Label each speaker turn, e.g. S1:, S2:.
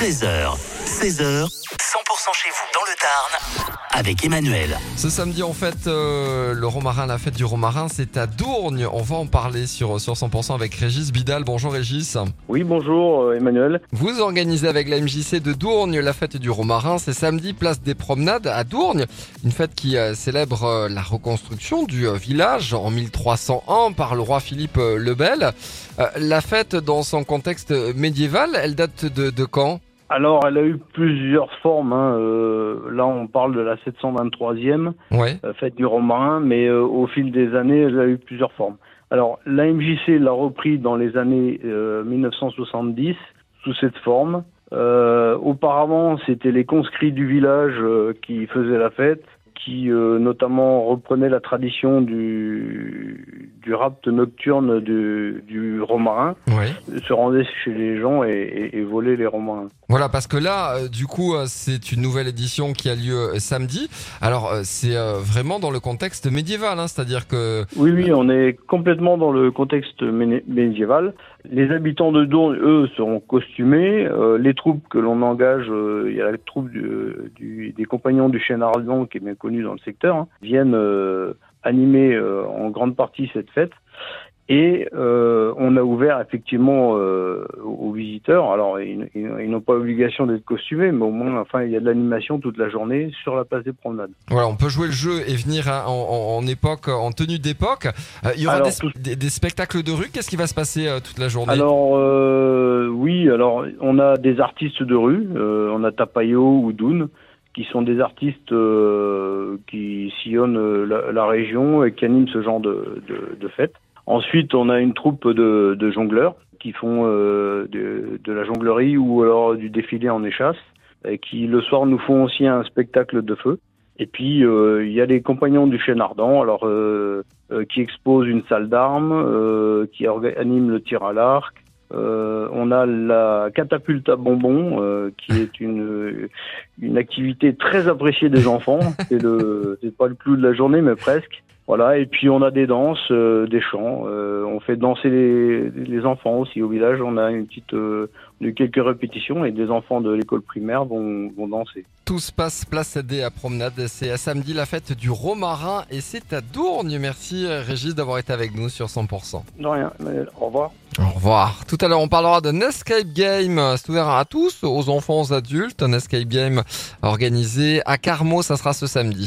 S1: 13h, 16h, 100% chez vous dans le Tarn avec Emmanuel.
S2: Ce samedi, en fait, euh, le romarin, la fête du romarin, c'est à Dourgne. On va en parler sur, sur 100% avec Régis Bidal. Bonjour Régis.
S3: Oui, bonjour euh, Emmanuel.
S2: Vous organisez avec la MJC de Dourgne la fête du romarin. C'est samedi, place des promenades à Dourgne. Une fête qui euh, célèbre euh, la reconstruction du euh, village en 1301 par le roi Philippe euh, le Bel. Euh, la fête, dans son contexte médiéval, elle date de, de quand?
S3: Alors, elle a eu plusieurs formes. hein, euh, là, on parle de la 723e
S2: Ouais.
S3: euh, fête du Romarin, mais euh, au fil des années, elle a eu plusieurs formes. Alors, la MJC l'a repris dans les années euh, 1970 sous cette forme. Euh, auparavant, c'était les conscrits du village euh, qui faisaient la fête, qui euh, notamment reprenaient la tradition du, du rapt nocturne du, du romarin, se rendaient chez les gens et, et, et volaient les romarins.
S2: Voilà, parce que là, euh, du coup, euh, c'est une nouvelle édition qui a lieu euh, samedi. Alors, euh, c'est vraiment dans le contexte médiéval, hein, c'est-à-dire que...
S3: Oui, oui, on est complètement dans le contexte médiéval. Les habitants de Dourne, eux, seront costumés. Les troupes que l'on engage, il y a la troupe du, du- des compagnons du chêne ardent, qui est bien connue dans le secteur, hein, viennent animer euh, en grande partie cette fête. Et euh, on a ouvert effectivement euh, aux visiteurs. Alors, ils, n'ont pas obligation d'être costumés, mais au moins, enfin, il y a de l'animation toute la journée sur la place des promenades.
S2: Voilà, on peut jouer le jeu et venir hein, en, époque, en tenue d'époque. Euh, il y aura
S3: Alors,
S2: des,
S3: tout-
S2: des- des spectacles de rue. Qu'est-ce qui va se passer euh, toute la journée?
S3: Alors euh, oui, alors on a des artistes de rue, euh, on a Tapayo ou Doun, qui sont des artistes euh, qui sillonnent euh, la, la région et qui animent ce genre de, de, de fête. Ensuite, on a une troupe de, de jongleurs qui font euh, de, de la jonglerie ou alors du défilé en échasse, et qui le soir nous font aussi un spectacle de feu. Et puis euh, il y a les compagnons du chêne ardent, alors euh, euh, qui exposent une salle d'armes, qui orga- anime le tir à l'arc. Euh, on a la catapulte à bonbons, euh, qui est une une activité très appréciée des enfants. C'est le c'est pas le clou de la journée, mais presque. Voilà. Et puis on a des danses, euh, des chants. On fait danser les, les enfants aussi au village. On a une petite quelques répétitions et des enfants de l'école primaire vont vont danser.
S2: Tout se passe place des à promenade. C'est à samedi la fête du romarin et c'est à Dourgne. Merci Régis d'avoir été avec nous sur 100%.
S3: De rien. Au revoir.
S2: Au revoir. Tout à l'heure, on parlera d'un escape game. C'est ouvert à tous, aux enfants, aux adultes. Un escape game organisé à Carmo. Ça sera ce samedi.